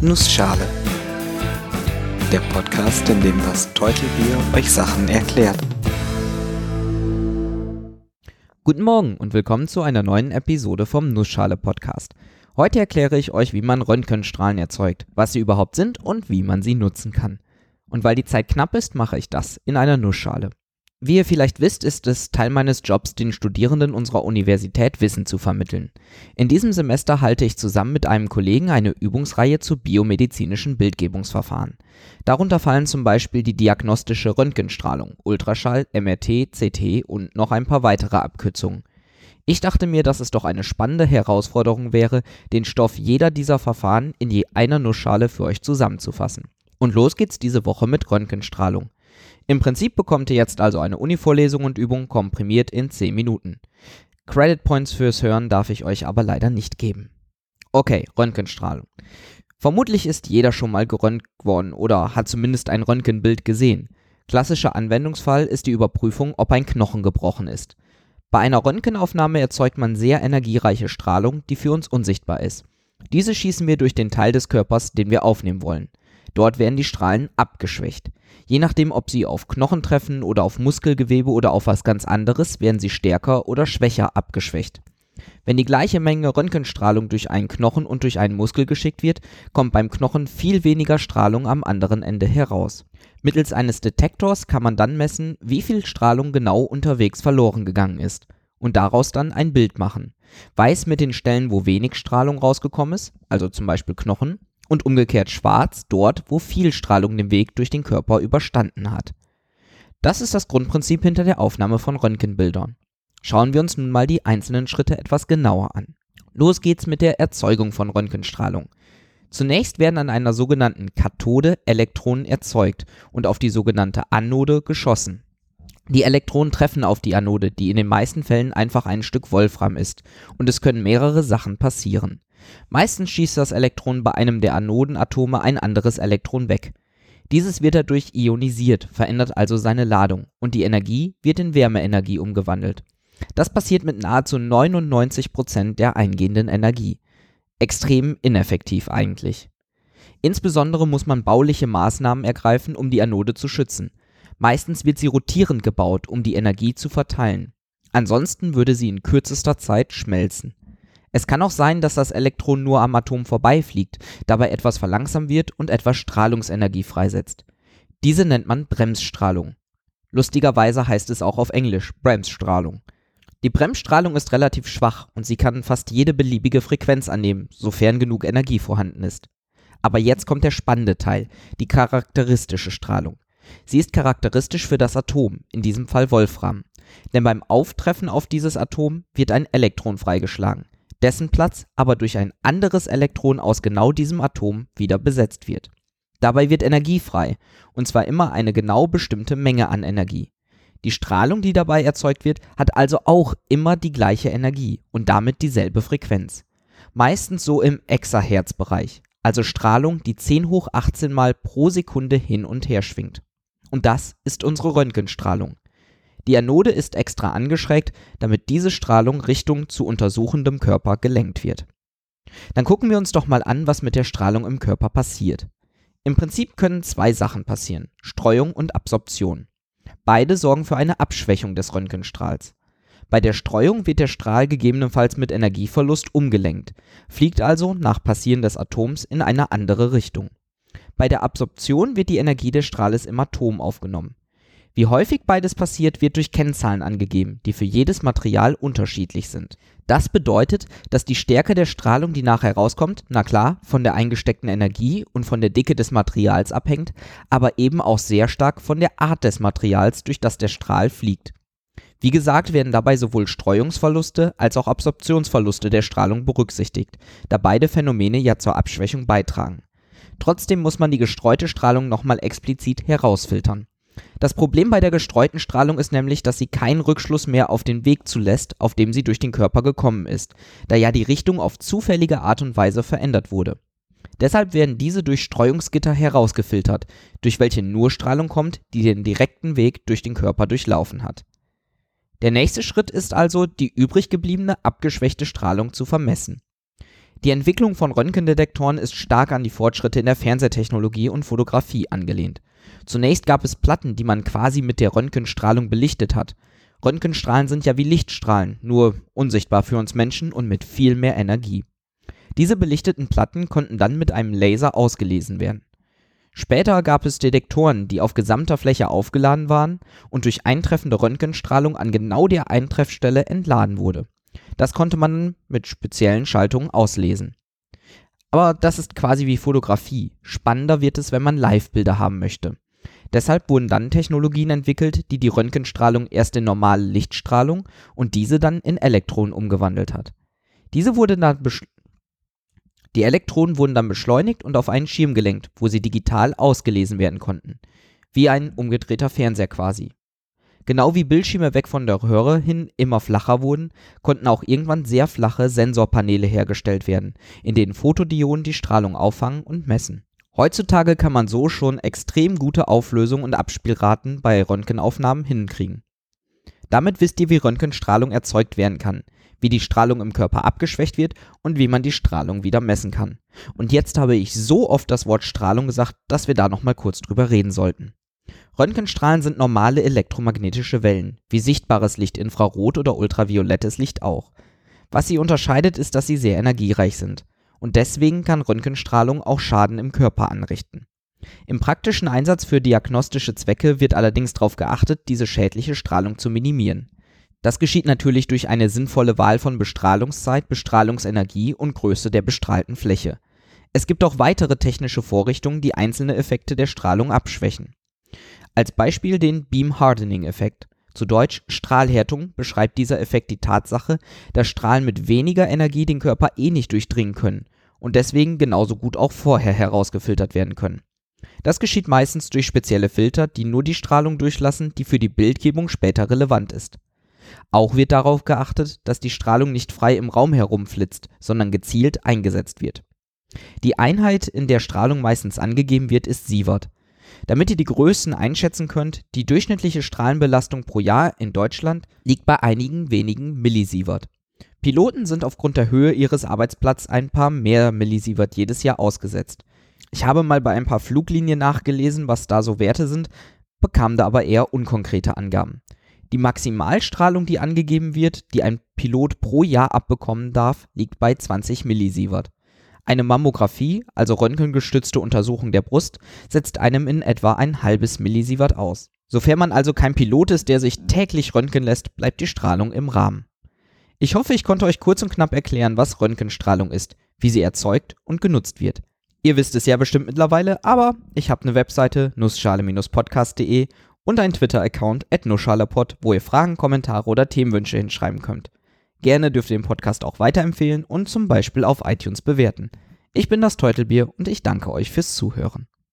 Nussschale. Der Podcast, in dem das Teutelbier euch Sachen erklärt. Guten Morgen und willkommen zu einer neuen Episode vom Nussschale Podcast. Heute erkläre ich euch, wie man Röntgenstrahlen erzeugt, was sie überhaupt sind und wie man sie nutzen kann. Und weil die Zeit knapp ist, mache ich das in einer Nussschale. Wie ihr vielleicht wisst, ist es Teil meines Jobs, den Studierenden unserer Universität Wissen zu vermitteln. In diesem Semester halte ich zusammen mit einem Kollegen eine Übungsreihe zu biomedizinischen Bildgebungsverfahren. Darunter fallen zum Beispiel die diagnostische Röntgenstrahlung, Ultraschall, MRT, CT und noch ein paar weitere Abkürzungen. Ich dachte mir, dass es doch eine spannende Herausforderung wäre, den Stoff jeder dieser Verfahren in je einer Nussschale für euch zusammenzufassen. Und los geht's diese Woche mit Röntgenstrahlung. Im Prinzip bekommt ihr jetzt also eine Uni-Vorlesung und Übung komprimiert in 10 Minuten. Credit Points fürs Hören darf ich euch aber leider nicht geben. Okay, Röntgenstrahlung. Vermutlich ist jeder schon mal geröntgt worden oder hat zumindest ein Röntgenbild gesehen. Klassischer Anwendungsfall ist die Überprüfung, ob ein Knochen gebrochen ist. Bei einer Röntgenaufnahme erzeugt man sehr energiereiche Strahlung, die für uns unsichtbar ist. Diese schießen wir durch den Teil des Körpers, den wir aufnehmen wollen. Dort werden die Strahlen abgeschwächt. Je nachdem, ob sie auf Knochen treffen oder auf Muskelgewebe oder auf was ganz anderes, werden sie stärker oder schwächer abgeschwächt. Wenn die gleiche Menge Röntgenstrahlung durch einen Knochen und durch einen Muskel geschickt wird, kommt beim Knochen viel weniger Strahlung am anderen Ende heraus. Mittels eines Detektors kann man dann messen, wie viel Strahlung genau unterwegs verloren gegangen ist und daraus dann ein Bild machen. Weiß mit den Stellen, wo wenig Strahlung rausgekommen ist, also zum Beispiel Knochen, und umgekehrt schwarz dort, wo viel Strahlung den Weg durch den Körper überstanden hat. Das ist das Grundprinzip hinter der Aufnahme von Röntgenbildern. Schauen wir uns nun mal die einzelnen Schritte etwas genauer an. Los geht's mit der Erzeugung von Röntgenstrahlung. Zunächst werden an einer sogenannten Kathode Elektronen erzeugt und auf die sogenannte Anode geschossen. Die Elektronen treffen auf die Anode, die in den meisten Fällen einfach ein Stück Wolfram ist, und es können mehrere Sachen passieren. Meistens schießt das Elektron bei einem der Anodenatome ein anderes Elektron weg. Dieses wird dadurch ionisiert, verändert also seine Ladung, und die Energie wird in Wärmeenergie umgewandelt. Das passiert mit nahezu 99% der eingehenden Energie. Extrem ineffektiv eigentlich. Insbesondere muss man bauliche Maßnahmen ergreifen, um die Anode zu schützen. Meistens wird sie rotierend gebaut, um die Energie zu verteilen. Ansonsten würde sie in kürzester Zeit schmelzen. Es kann auch sein, dass das Elektron nur am Atom vorbeifliegt, dabei etwas verlangsamt wird und etwas Strahlungsenergie freisetzt. Diese nennt man Bremsstrahlung. Lustigerweise heißt es auch auf Englisch Bremsstrahlung. Die Bremsstrahlung ist relativ schwach und sie kann fast jede beliebige Frequenz annehmen, sofern genug Energie vorhanden ist. Aber jetzt kommt der spannende Teil, die charakteristische Strahlung. Sie ist charakteristisch für das Atom, in diesem Fall Wolfram. Denn beim Auftreffen auf dieses Atom wird ein Elektron freigeschlagen dessen Platz aber durch ein anderes Elektron aus genau diesem Atom wieder besetzt wird. Dabei wird Energie frei, und zwar immer eine genau bestimmte Menge an Energie. Die Strahlung, die dabei erzeugt wird, hat also auch immer die gleiche Energie und damit dieselbe Frequenz. Meistens so im Exahertz-Bereich, also Strahlung, die 10 hoch 18 Mal pro Sekunde hin und her schwingt. Und das ist unsere Röntgenstrahlung. Die Anode ist extra angeschrägt, damit diese Strahlung Richtung zu untersuchendem Körper gelenkt wird. Dann gucken wir uns doch mal an, was mit der Strahlung im Körper passiert. Im Prinzip können zwei Sachen passieren, Streuung und Absorption. Beide sorgen für eine Abschwächung des Röntgenstrahls. Bei der Streuung wird der Strahl gegebenenfalls mit Energieverlust umgelenkt, fliegt also nach Passieren des Atoms in eine andere Richtung. Bei der Absorption wird die Energie des Strahles im Atom aufgenommen. Wie häufig beides passiert, wird durch Kennzahlen angegeben, die für jedes Material unterschiedlich sind. Das bedeutet, dass die Stärke der Strahlung, die nachher rauskommt, na klar, von der eingesteckten Energie und von der Dicke des Materials abhängt, aber eben auch sehr stark von der Art des Materials, durch das der Strahl fliegt. Wie gesagt, werden dabei sowohl Streuungsverluste als auch Absorptionsverluste der Strahlung berücksichtigt, da beide Phänomene ja zur Abschwächung beitragen. Trotzdem muss man die gestreute Strahlung nochmal explizit herausfiltern. Das Problem bei der gestreuten Strahlung ist nämlich, dass sie keinen Rückschluss mehr auf den Weg zulässt, auf dem sie durch den Körper gekommen ist, da ja die Richtung auf zufällige Art und Weise verändert wurde. Deshalb werden diese durch Streuungsgitter herausgefiltert, durch welche nur Strahlung kommt, die den direkten Weg durch den Körper durchlaufen hat. Der nächste Schritt ist also, die übrig gebliebene abgeschwächte Strahlung zu vermessen. Die Entwicklung von Röntgendetektoren ist stark an die Fortschritte in der Fernsehtechnologie und Fotografie angelehnt. Zunächst gab es Platten, die man quasi mit der Röntgenstrahlung belichtet hat. Röntgenstrahlen sind ja wie Lichtstrahlen, nur unsichtbar für uns Menschen und mit viel mehr Energie. Diese belichteten Platten konnten dann mit einem Laser ausgelesen werden. Später gab es Detektoren, die auf gesamter Fläche aufgeladen waren und durch eintreffende Röntgenstrahlung an genau der Eintreffstelle entladen wurde. Das konnte man mit speziellen Schaltungen auslesen. Aber das ist quasi wie Fotografie. Spannender wird es, wenn man Live-Bilder haben möchte. Deshalb wurden dann Technologien entwickelt, die die Röntgenstrahlung erst in normale Lichtstrahlung und diese dann in Elektronen umgewandelt hat. Diese wurde dann die Elektronen wurden dann beschleunigt und auf einen Schirm gelenkt, wo sie digital ausgelesen werden konnten. Wie ein umgedrehter Fernseher quasi. Genau wie Bildschirme weg von der Röhre hin immer flacher wurden, konnten auch irgendwann sehr flache Sensorpaneele hergestellt werden, in denen Fotodioden die Strahlung auffangen und messen. Heutzutage kann man so schon extrem gute Auflösung und Abspielraten bei Röntgenaufnahmen hinkriegen. Damit wisst ihr, wie Röntgenstrahlung erzeugt werden kann, wie die Strahlung im Körper abgeschwächt wird und wie man die Strahlung wieder messen kann. Und jetzt habe ich so oft das Wort Strahlung gesagt, dass wir da nochmal kurz drüber reden sollten. Röntgenstrahlen sind normale elektromagnetische Wellen, wie sichtbares Licht, Infrarot oder ultraviolettes Licht auch. Was sie unterscheidet, ist, dass sie sehr energiereich sind und deswegen kann Röntgenstrahlung auch Schaden im Körper anrichten. Im praktischen Einsatz für diagnostische Zwecke wird allerdings darauf geachtet, diese schädliche Strahlung zu minimieren. Das geschieht natürlich durch eine sinnvolle Wahl von Bestrahlungszeit, Bestrahlungsenergie und Größe der bestrahlten Fläche. Es gibt auch weitere technische Vorrichtungen, die einzelne Effekte der Strahlung abschwächen. Als Beispiel den Beam Hardening Effekt. Zu Deutsch Strahlhärtung beschreibt dieser Effekt die Tatsache, dass Strahlen mit weniger Energie den Körper eh nicht durchdringen können und deswegen genauso gut auch vorher herausgefiltert werden können. Das geschieht meistens durch spezielle Filter, die nur die Strahlung durchlassen, die für die Bildgebung später relevant ist. Auch wird darauf geachtet, dass die Strahlung nicht frei im Raum herumflitzt, sondern gezielt eingesetzt wird. Die Einheit, in der Strahlung meistens angegeben wird, ist Sievert. Damit ihr die Größen einschätzen könnt, die durchschnittliche Strahlenbelastung pro Jahr in Deutschland liegt bei einigen wenigen Millisievert. Piloten sind aufgrund der Höhe ihres Arbeitsplatzes ein paar mehr Millisievert jedes Jahr ausgesetzt. Ich habe mal bei ein paar Fluglinien nachgelesen, was da so Werte sind, bekam da aber eher unkonkrete Angaben. Die Maximalstrahlung, die angegeben wird, die ein Pilot pro Jahr abbekommen darf, liegt bei 20 Millisievert. Eine Mammographie, also röntgengestützte Untersuchung der Brust, setzt einem in etwa ein halbes Millisievert aus. Sofern man also kein Pilot ist, der sich täglich röntgen lässt, bleibt die Strahlung im Rahmen. Ich hoffe, ich konnte euch kurz und knapp erklären, was Röntgenstrahlung ist, wie sie erzeugt und genutzt wird. Ihr wisst es ja bestimmt mittlerweile, aber ich habe eine Webseite nussschale-podcast.de und einen Twitter-Account at nussschalepod, wo ihr Fragen, Kommentare oder Themenwünsche hinschreiben könnt. Gerne dürft ihr den Podcast auch weiterempfehlen und zum Beispiel auf iTunes bewerten. Ich bin das Teutelbier und ich danke euch fürs Zuhören.